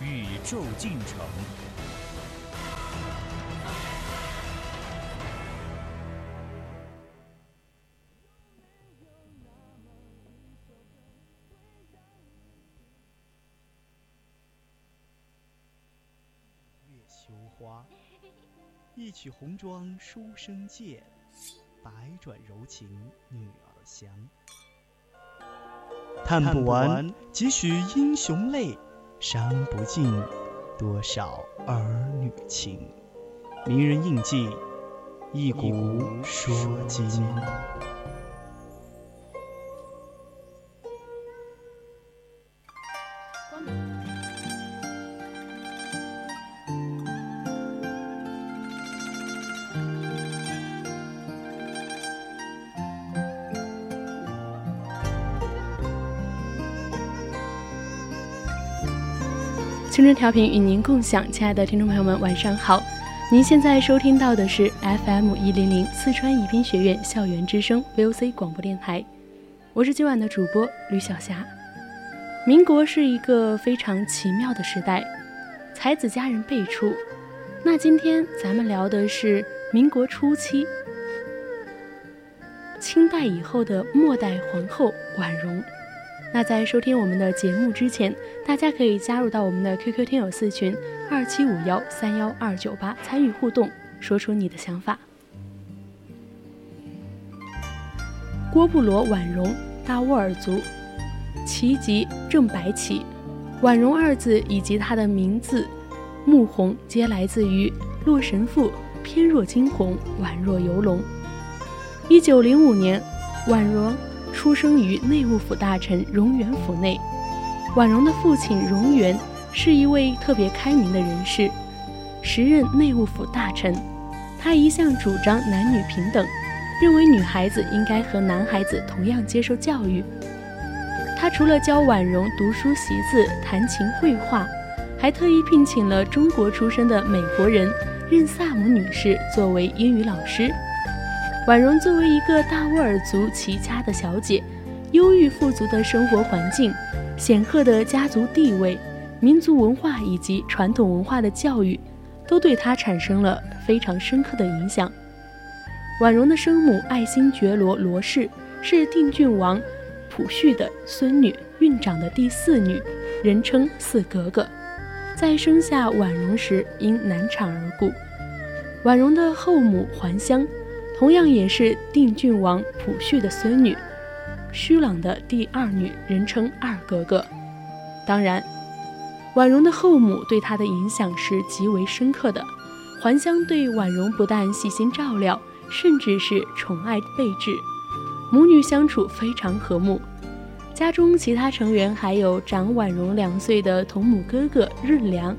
宇宙进程。月羞花。一曲红妆书生剑，百转柔情女儿香。叹不完几许英雄泪，伤不尽多少儿女情。名人印记，一古说今。青春调频与您共享，亲爱的听众朋友们，晚上好！您现在收听到的是 FM 一零零四川宜宾学院校园之声 VOC 广播电台，我是今晚的主播吕小霞。民国是一个非常奇妙的时代，才子佳人辈出。那今天咱们聊的是民国初期，清代以后的末代皇后婉容。那在收听我们的节目之前，大家可以加入到我们的 QQ 听友四群二七五幺三幺二九八参与互动，说出你的想法。郭布罗婉容，大沃尔族，旗籍正白旗。婉容二字以及她的名字穆红，皆来自于《洛神赋》“翩若惊鸿，宛若游龙”。一九零五年，婉容。出生于内务府大臣荣源府内，婉容的父亲荣源是一位特别开明的人士，时任内务府大臣。他一向主张男女平等，认为女孩子应该和男孩子同样接受教育。他除了教婉容读书习字、弹琴绘画，还特意聘请了中国出身的美国人任萨姆女士作为英语老师。婉容作为一个大乌尔族齐家的小姐，优郁富足的生活环境、显赫的家族地位、民族文化以及传统文化的教育，都对她产生了非常深刻的影响。婉容的生母爱新觉罗罗氏是定郡王溥绪的孙女，孕长的第四女，人称四格格。在生下婉容时因难产而故。婉容的后母还乡。同样也是定郡王溥绪的孙女，虚朗的第二女，人称二格格。当然，婉容的后母对她的影响是极为深刻的。还乡对婉容不但细心照料，甚至是宠爱备至，母女相处非常和睦。家中其他成员还有长婉容两岁的同母哥哥润良，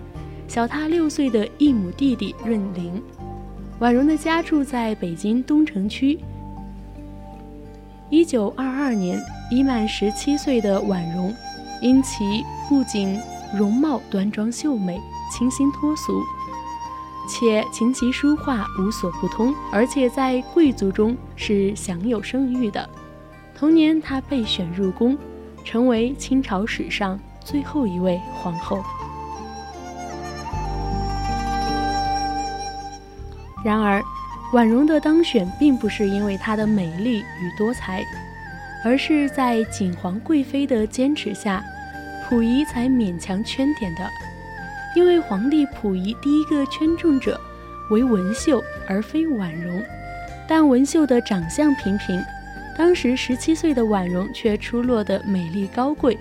小她六岁的异母弟弟润龄。婉容的家住在北京东城区。一九二二年，已满十七岁的婉容，因其不仅容貌端庄秀美、清新脱俗，且琴棋书画无所不通，而且在贵族中是享有声誉的。同年，她被选入宫，成为清朝史上最后一位皇后。然而，婉容的当选并不是因为她的美丽与多才，而是在景皇贵妃的坚持下，溥仪才勉强圈点的。因为皇帝溥仪第一个圈中者为文秀而非婉容，但文秀的长相平平，当时十七岁的婉容却出落得美丽高贵，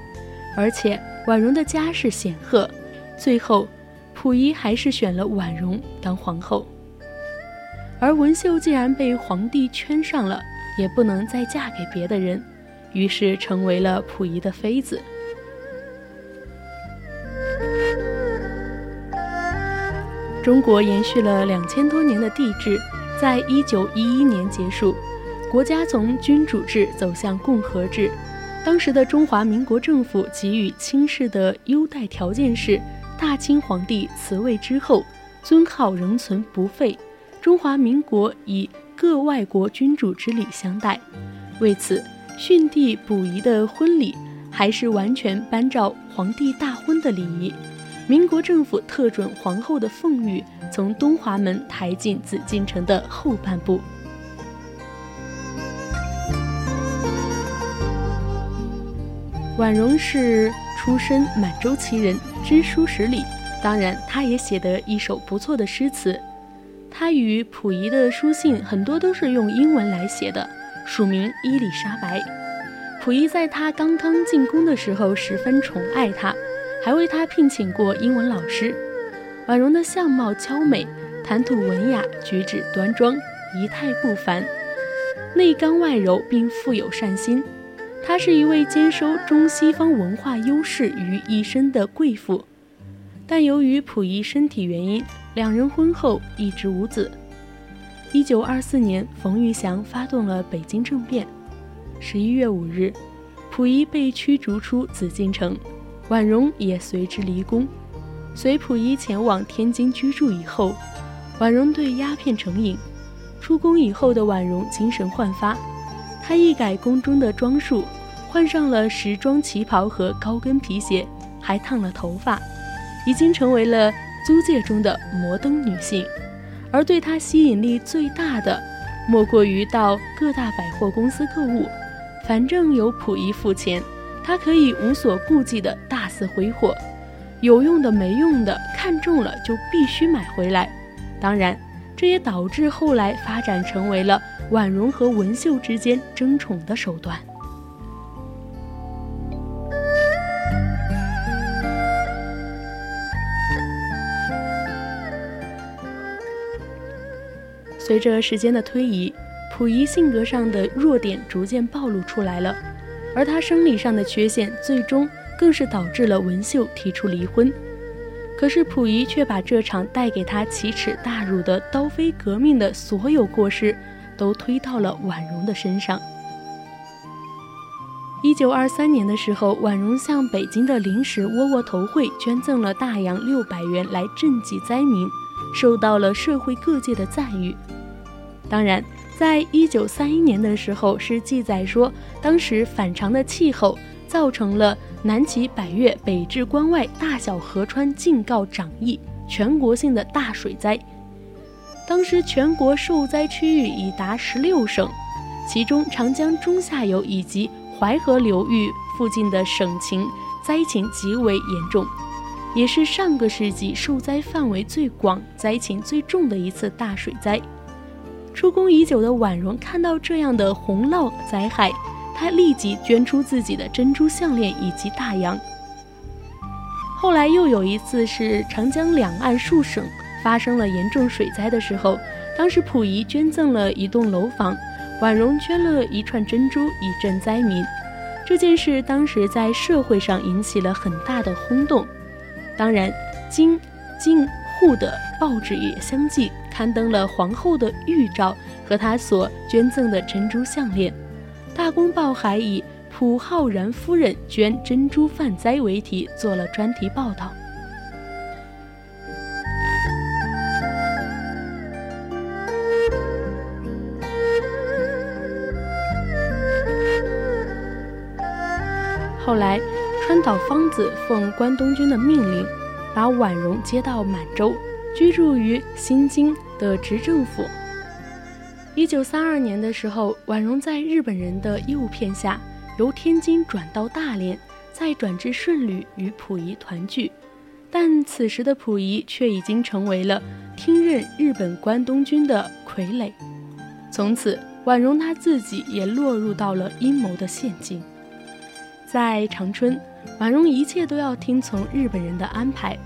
而且婉容的家世显赫，最后溥仪还是选了婉容当皇后。而文秀既然被皇帝圈上了，也不能再嫁给别的人，于是成为了溥仪的妃子。中国延续了两千多年的帝制，在一九一一年结束，国家从君主制走向共和制。当时的中华民国政府给予清室的优待条件是：大清皇帝辞位之后，尊号仍存不废，中华民国以各外国君主之礼相待。为此，训帝溥仪的婚礼还是完全颁照皇帝大婚的礼仪。民国政府特准皇后的凤玉从东华门抬进紫禁城的后半部。婉容是出身满洲旗人，知书识礼，当然，她也写得一首不错的诗词。她与溥仪的书信很多都是用英文来写的。署名伊丽莎白，溥仪在她刚刚进宫的时候十分宠爱她，还为她聘请过英文老师。婉容的相貌娇美，谈吐文雅，举止端庄，仪态不凡，内刚外柔，并富有善心。她是一位兼收中西方文化优势于一身的贵妇，但由于溥仪身体原因，两人婚后一直无子。一九二四年，冯玉祥发动了北京政变。十一月五日，溥仪被驱逐出紫禁城，婉容也随之离宫。随溥仪前往天津居住以后，婉容对鸦片成瘾。出宫以后的婉容精神焕发，她一改宫中的装束，换上了时装旗袍和高跟皮鞋，还烫了头发，已经成为了租界中的摩登女性。而对她吸引力最大的，莫过于到各大百货公司购物，反正有溥仪付钱，她可以无所顾忌的大肆挥霍，有用的没用的，看中了就必须买回来。当然，这也导致后来发展成为了婉容和文秀之间争宠的手段。随着时间的推移，溥仪性格上的弱点逐渐暴露出来了，而他生理上的缺陷，最终更是导致了文秀提出离婚。可是溥仪却把这场带给他奇耻大辱的刀妃革命的所有过失，都推到了婉容的身上。一九二三年的时候，婉容向北京的临时窝窝头会捐赠了大洋六百元来赈济灾民，受到了社会各界的赞誉。当然，在一九三一年的时候，是记载说，当时反常的气候造成了南起百越、北至关外大小河川尽告涨溢，全国性的大水灾。当时全国受灾区域已达十六省，其中长江中下游以及淮河流域附近的省情灾情极为严重，也是上个世纪受灾范围最广、灾情最重的一次大水灾。出宫已久的婉容看到这样的洪涝灾害，她立即捐出自己的珍珠项链以及大洋。后来又有一次是长江两岸数省发生了严重水灾的时候，当时溥仪捐赠了一栋楼房，婉容捐了一串珍珠以赈灾民。这件事当时在社会上引起了很大的轰动，当然，京、晋、沪的报纸也相继。刊登了皇后的玉照和她所捐赠的珍珠项链，《大公报》还以“朴浩然夫人捐珍珠泛灾”为题做了专题报道。后来，川岛芳子奉关东军的命令，把婉容接到满洲，居住于新京。的执政府。一九三二年的时候，婉容在日本人的诱骗下，由天津转到大连，再转至顺旅与溥仪团聚。但此时的溥仪却已经成为了听任日本关东军的傀儡。从此，婉容她自己也落入到了阴谋的陷阱。在长春，婉容一切都要听从日本人的安排，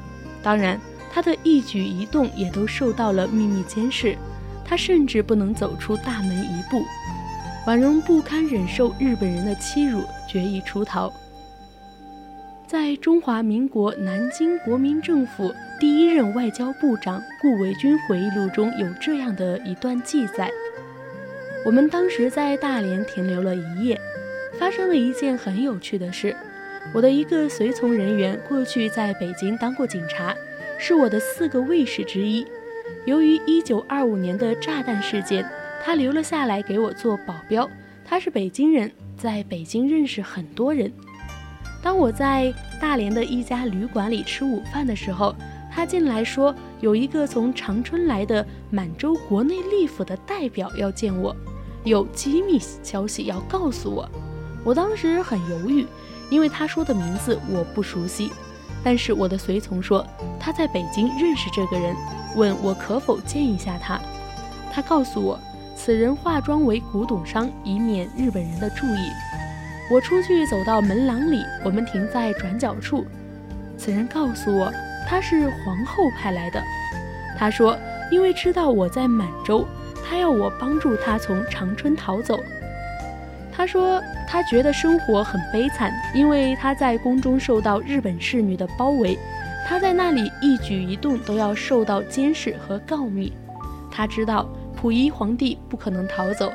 当然。他的一举一动也都受到了秘密监视，他甚至不能走出大门一步。婉容不堪忍受日本人的欺辱，决意出逃。在中华民国南京国民政府第一任外交部长顾维钧回忆录中有这样的一段记载：我们当时在大连停留了一夜，发生了一件很有趣的事。我的一个随从人员过去在北京当过警察，是我的四个卫士之一。由于1925年的炸弹事件，他留了下来给我做保镖。他是北京人，在北京认识很多人。当我在大连的一家旅馆里吃午饭的时候，他进来说有一个从长春来的满洲国内利府的代表要见我，有机密消息要告诉我。我当时很犹豫。因为他说的名字我不熟悉，但是我的随从说他在北京认识这个人，问我可否见一下他。他告诉我，此人化妆为古董商，以免日本人的注意。我出去走到门廊里，我们停在转角处。此人告诉我他是皇后派来的。他说，因为知道我在满洲，他要我帮助他从长春逃走。他说，他觉得生活很悲惨，因为他在宫中受到日本侍女的包围，他在那里一举一动都要受到监视和告密。他知道溥仪皇帝不可能逃走，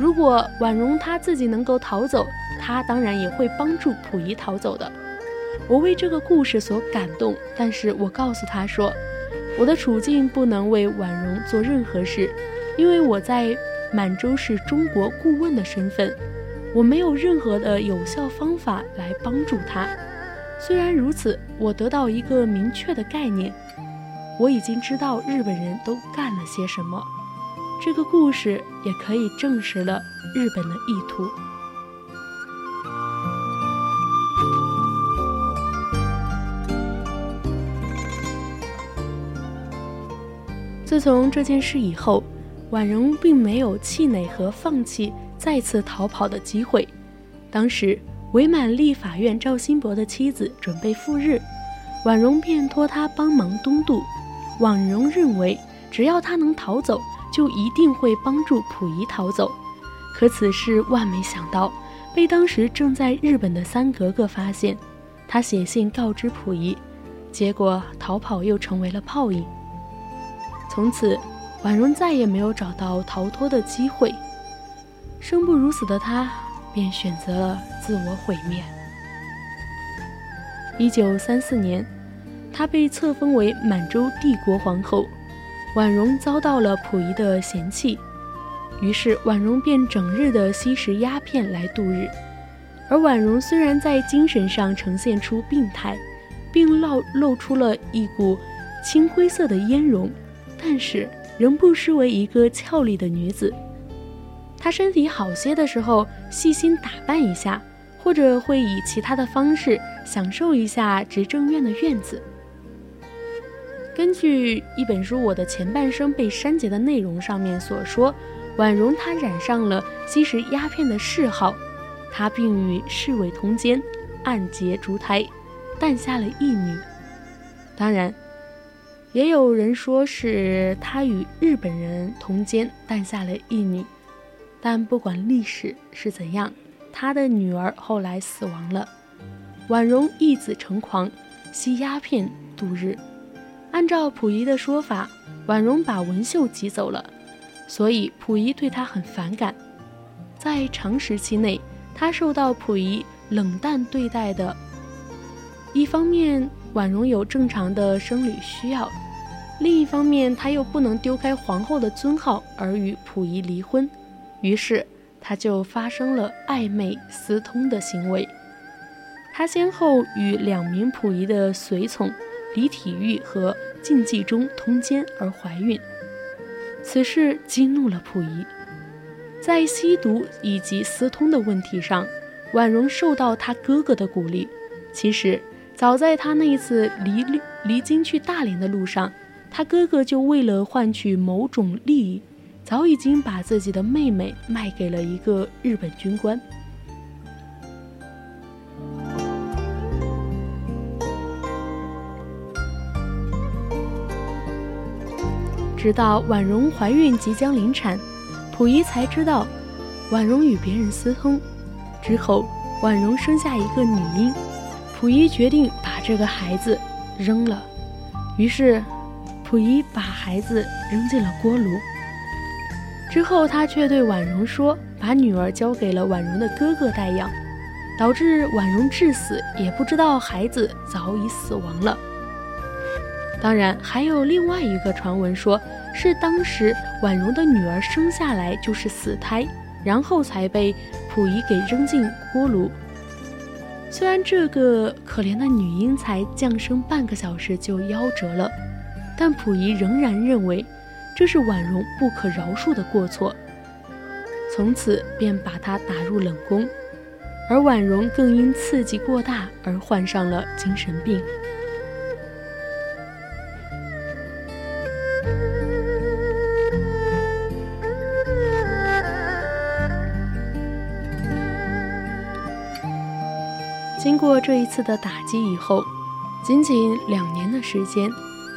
如果婉容他自己能够逃走，他当然也会帮助溥仪逃走的。我为这个故事所感动，但是我告诉他说，我的处境不能为婉容做任何事，因为我在。满洲是中国顾问的身份，我没有任何的有效方法来帮助他。虽然如此，我得到一个明确的概念：我已经知道日本人都干了些什么。这个故事也可以证实了日本的意图。自从这件事以后。婉容并没有气馁和放弃再次逃跑的机会。当时，伪满立法院赵新博的妻子准备赴日，婉容便托他帮忙东渡。婉容认为，只要他能逃走，就一定会帮助溥仪逃走。可此事万没想到，被当时正在日本的三格格发现。他写信告知溥仪，结果逃跑又成为了泡影。从此。婉容再也没有找到逃脱的机会，生不如死的她便选择了自我毁灭。一九三四年，她被册封为满洲帝国皇后，婉容遭到了溥仪的嫌弃，于是婉容便整日的吸食鸦片来度日。而婉容虽然在精神上呈现出病态，并露露出了一股青灰色的烟容，但是。仍不失为一个俏丽的女子。他身体好些的时候，细心打扮一下，或者会以其他的方式享受一下执政院的院子。根据一本书《我的前半生被删节的内容》上面所说，婉容她染上了吸食鸦片的嗜好，她并与侍卫通奸，暗结烛台，诞下了一女。当然。也有人说是他与日本人通奸，诞下了一女。但不管历史是怎样，他的女儿后来死亡了。婉容一子成狂，吸鸦片度日。按照溥仪的说法，婉容把文秀挤走了，所以溥仪对她很反感。在长时期内，她受到溥仪冷淡对待的。一方面，婉容有正常的生理需要。另一方面，他又不能丢开皇后的尊号而与溥仪离婚，于是他就发生了暧昧私通的行为。他先后与两名溥仪的随从李体育和靳继忠通奸而怀孕，此事激怒了溥仪。在吸毒以及私通的问题上，婉容受到他哥哥的鼓励。其实，早在他那一次离离京去大连的路上。他哥哥就为了换取某种利益，早已经把自己的妹妹卖给了一个日本军官。直到婉容怀孕即将临产，溥仪才知道婉容与别人私通。之后，婉容生下一个女婴，溥仪决定把这个孩子扔了。于是，溥仪把孩子扔进了锅炉。之后，他却对婉容说：“把女儿交给了婉容的哥哥代养，导致婉容致死，也不知道孩子早已死亡了。”当然，还有另外一个传闻，说是当时婉容的女儿生下来就是死胎，然后才被溥仪给扔进锅炉。虽然这个可怜的女婴才降生半个小时就夭折了，但溥仪仍然认为这是婉容不可饶恕的过错，从此便把她打入冷宫，而婉容更因刺激过大而患上了精神病。经过这一次的打击以后，仅仅两年的时间，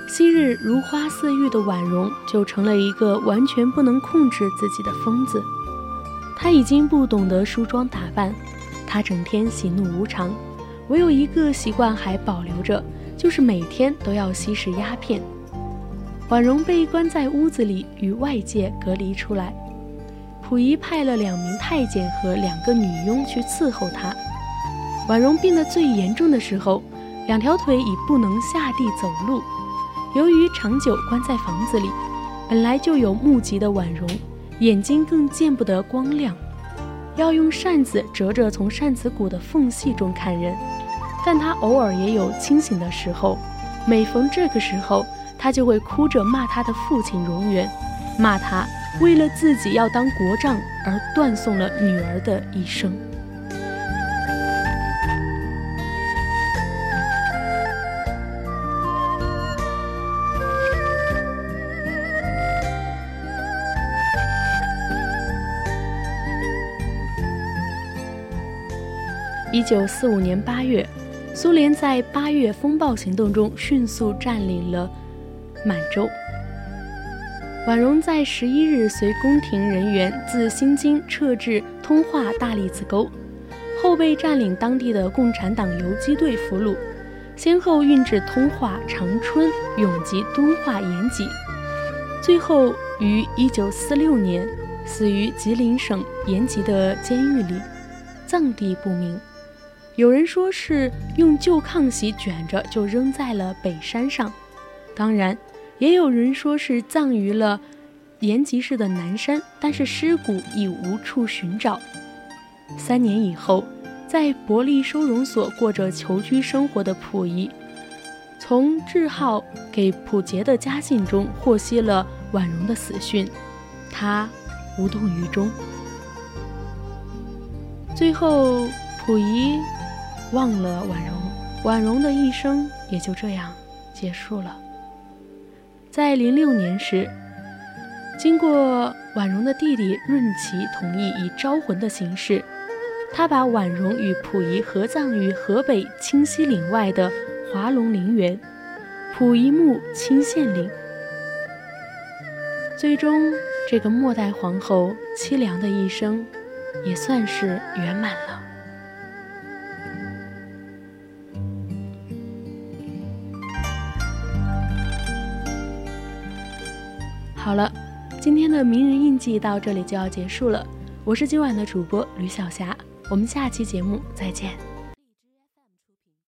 昔日如花似玉的婉容就成了一个完全不能控制自己的疯子。她已经不懂得梳妆打扮，她整天喜怒无常，唯有一个习惯还保留着，就是每天都要吸食鸦片。婉容被关在屋子里，与外界隔离出来。溥仪派了两名太监和两个女佣去伺候她。婉容病得最严重的时候，两条腿已不能下地走路。由于长久关在房子里，本来就有目疾的婉容，眼睛更见不得光亮，要用扇子折着从扇子骨的缝隙中看人。但她偶尔也有清醒的时候，每逢这个时候，她就会哭着骂她的父亲荣元，骂他为了自己要当国丈而断送了女儿的一生。九四五年八月，苏联在八月风暴行动中迅速占领了满洲。婉容在十一日随宫廷人员自新津撤至通化大栗子沟，后被占领当地的共产党游击队俘虏，先后运至通化、长春、永吉、敦化、延吉，最后于一九四六年死于吉林省延吉的监狱里，葬地不明。有人说是用旧炕席卷着就扔在了北山上，当然，也有人说是葬于了延吉市的南山，但是尸骨已无处寻找。三年以后，在伯利收容所过着囚居生活的溥仪，从志浩给溥杰的家信中获悉了婉容的死讯，他无动于衷。最后，溥仪。忘了婉容，婉容的一生也就这样结束了。在零六年时，经过婉容的弟弟润琪同意以招魂的形式，他把婉容与溥仪合葬于河北清溪岭外的华龙陵园，溥仪墓清县陵。最终，这个末代皇后凄凉的一生，也算是圆满了。好了，今天的名人印记到这里就要结束了。我是今晚的主播吕小霞，我们下期节目再见。